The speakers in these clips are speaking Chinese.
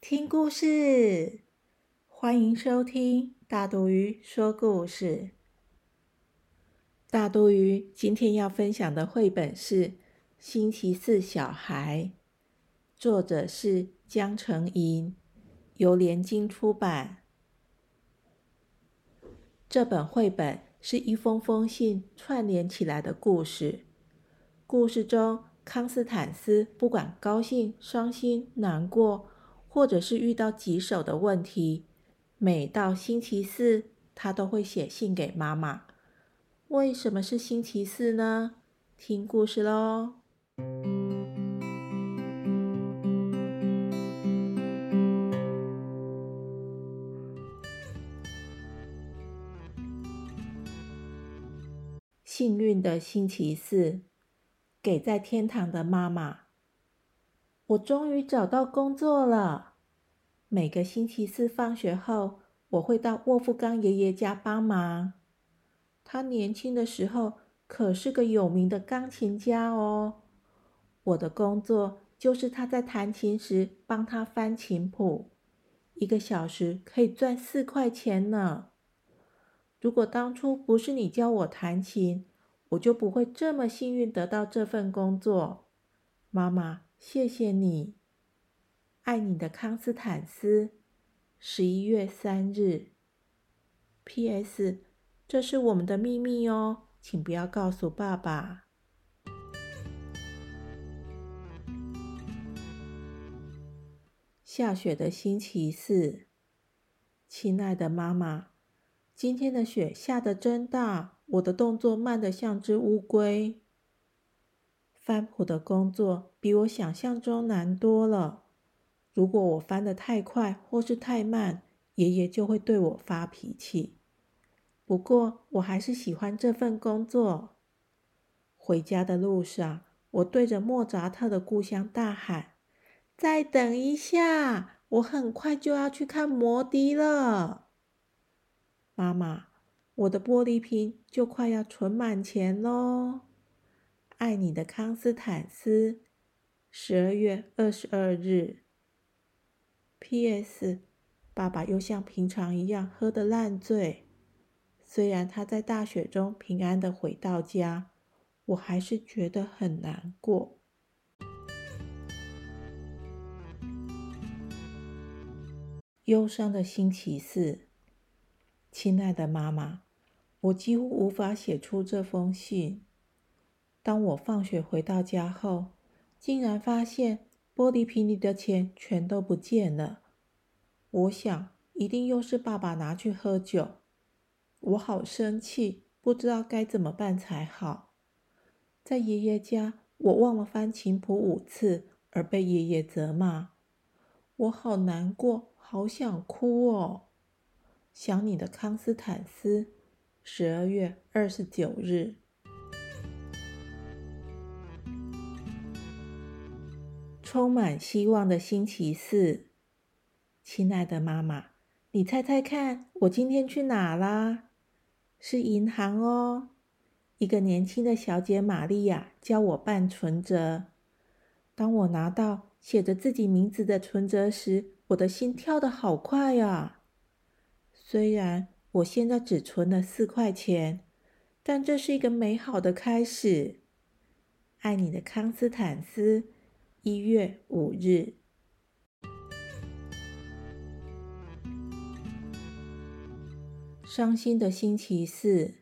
听故事！欢迎收听大肚鱼说故事。大肚鱼今天要分享的绘本是《星期四小孩》，作者是江澄莹，由联经出版。这本绘本是一封封信串联起来的故事，故事中。康斯坦斯不管高兴、伤心、难过，或者是遇到棘手的问题，每到星期四，他都会写信给妈妈。为什么是星期四呢？听故事喽！幸运的星期四。给在天堂的妈妈，我终于找到工作了。每个星期四放学后，我会到沃夫冈爷爷家帮忙。他年轻的时候可是个有名的钢琴家哦。我的工作就是他在弹琴时帮他翻琴谱，一个小时可以赚四块钱呢。如果当初不是你教我弹琴，我就不会这么幸运得到这份工作，妈妈，谢谢你。爱你的康斯坦斯，十一月三日。P.S. 这是我们的秘密哦，请不要告诉爸爸。下雪的星期四，亲爱的妈妈，今天的雪下得真大。我的动作慢得像只乌龟。翻谱的工作比我想象中难多了。如果我翻得太快或是太慢，爷爷就会对我发脾气。不过我还是喜欢这份工作。回家的路上，我对着莫扎特的故乡大喊：“再等一下，我很快就要去看摩笛了。”妈妈。我的玻璃瓶就快要存满钱喽！爱你的康斯坦斯，十二月二十二日。P.S. 爸爸又像平常一样喝得烂醉。虽然他在大雪中平安的回到家，我还是觉得很难过。忧伤的星期四，亲爱的妈妈。我几乎无法写出这封信。当我放学回到家后，竟然发现玻璃瓶里的钱全都不见了。我想，一定又是爸爸拿去喝酒。我好生气，不知道该怎么办才好。在爷爷家，我忘了翻琴谱五次，而被爷爷责骂。我好难过，好想哭哦。想你的康斯坦斯。十二月二十九日，充满希望的星期四。亲爱的妈妈，你猜猜看，我今天去哪啦？是银行哦。一个年轻的小姐玛利亚教我办存折。当我拿到写着自己名字的存折时，我的心跳得好快啊！虽然。我现在只存了四块钱，但这是一个美好的开始。爱你的康斯坦斯，一月五日。伤心的星期四，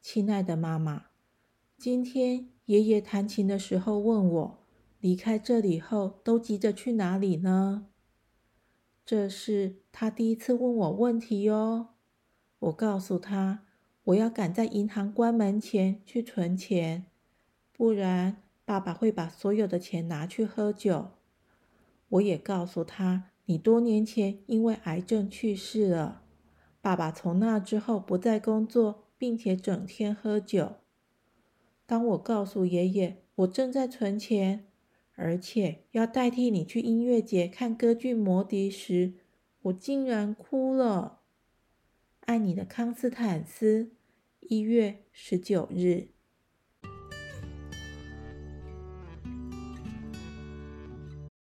亲爱的妈妈，今天爷爷弹琴的时候问我，离开这里后都急着去哪里呢？这是他第一次问我问题哟。我告诉他，我要赶在银行关门前去存钱，不然爸爸会把所有的钱拿去喝酒。我也告诉他，你多年前因为癌症去世了。爸爸从那之后不再工作，并且整天喝酒。当我告诉爷爷我正在存钱，而且要代替你去音乐节看歌剧《魔笛》时，我竟然哭了。爱你的康斯坦斯，一月十九日。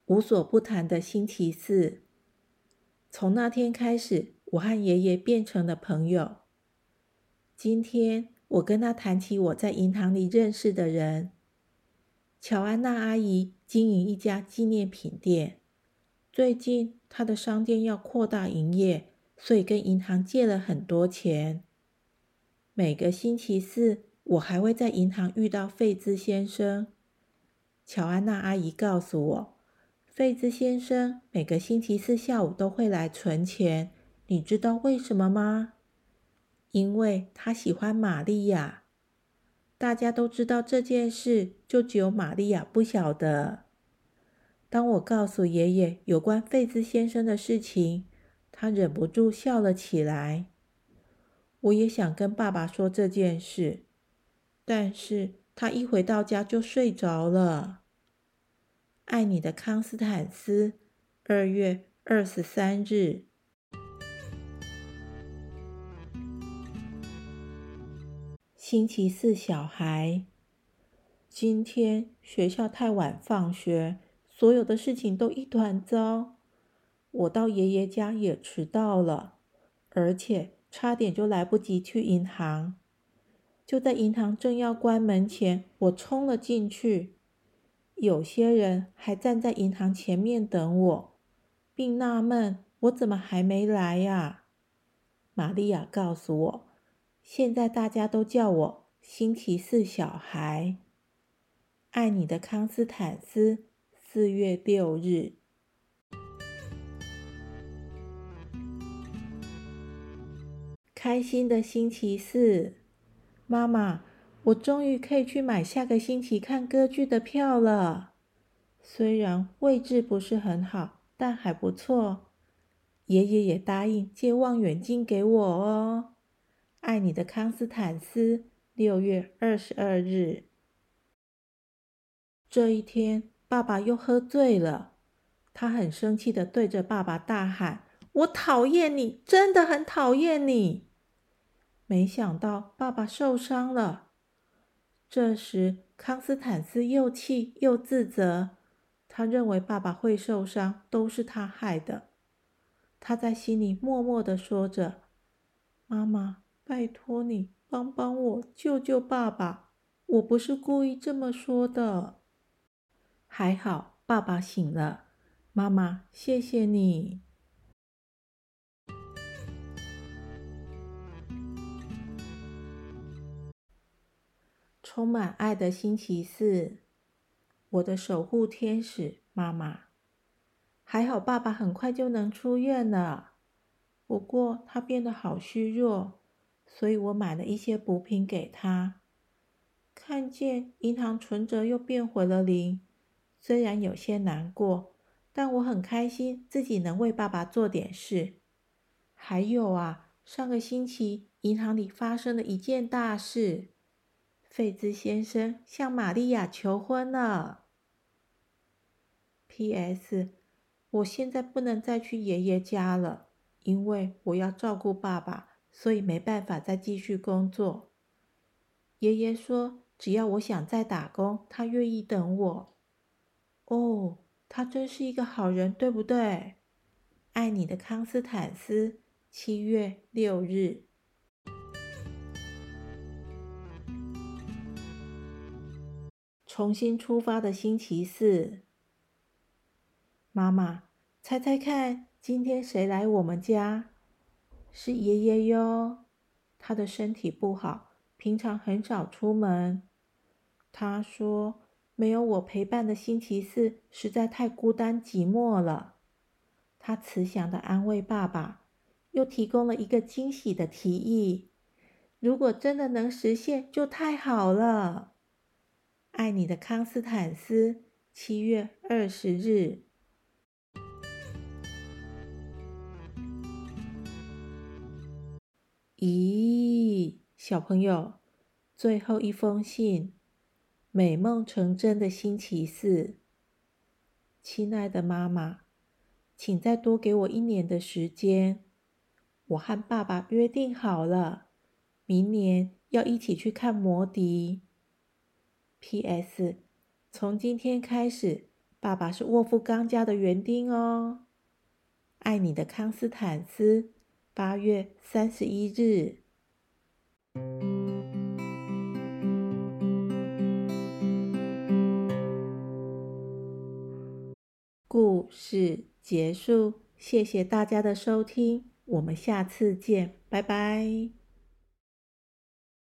无所不谈的星期四。从那天开始，我和爷爷变成了朋友。今天，我跟他谈起我在银行里认识的人。乔安娜阿姨经营一家纪念品店，最近她的商店要扩大营业，所以跟银行借了很多钱。每个星期四，我还会在银行遇到费兹先生。乔安娜阿姨告诉我。费兹先生每个星期四下午都会来存钱，你知道为什么吗？因为他喜欢玛利亚。大家都知道这件事，就只有玛利亚不晓得。当我告诉爷爷有关费兹先生的事情，他忍不住笑了起来。我也想跟爸爸说这件事，但是他一回到家就睡着了。爱你的康斯坦斯，二月二十三日。星期四，小孩。今天学校太晚放学，所有的事情都一团糟。我到爷爷家也迟到了，而且差点就来不及去银行。就在银行正要关门前，我冲了进去。有些人还站在银行前面等我，并纳闷我怎么还没来呀？玛利亚告诉我，现在大家都叫我星期四小孩。爱你的康斯坦斯，四月六日。开心的星期四，妈妈。我终于可以去买下个星期看歌剧的票了，虽然位置不是很好，但还不错。爷爷也答应借望远镜给我哦。爱你的康斯坦斯，六月二十二日。这一天，爸爸又喝醉了，他很生气的对着爸爸大喊：“我讨厌你，真的很讨厌你！”没想到爸爸受伤了。这时，康斯坦斯又气又自责，他认为爸爸会受伤都是他害的。他在心里默默的说着：“妈妈，拜托你帮帮我，救救爸爸！我不是故意这么说的。”还好，爸爸醒了。妈妈，谢谢你。充满爱的星期四，我的守护天使妈妈，还好爸爸很快就能出院了。不过他变得好虚弱，所以我买了一些补品给他。看见银行存折又变回了零，虽然有些难过，但我很开心自己能为爸爸做点事。还有啊，上个星期银行里发生了一件大事。费兹先生向玛利亚求婚了。P.S. 我现在不能再去爷爷家了，因为我要照顾爸爸，所以没办法再继续工作。爷爷说，只要我想再打工，他愿意等我。哦，他真是一个好人，对不对？爱你的康斯坦斯，七月六日。重新出发的星期四，妈妈，猜猜看，今天谁来我们家？是爷爷哟。他的身体不好，平常很少出门。他说，没有我陪伴的星期四实在太孤单寂寞了。他慈祥的安慰爸爸，又提供了一个惊喜的提议：如果真的能实现，就太好了。爱你的康斯坦斯七月二十日。咦小朋友最后一封信美梦成真的星期四亲爱的妈妈请再多给我一年的时间我和爸爸约定好了明年要一起去看魔笛。P.S. 从今天开始，爸爸是沃夫冈家的园丁哦。爱你的康斯坦斯，八月三十一日。故事结束，谢谢大家的收听，我们下次见，拜拜。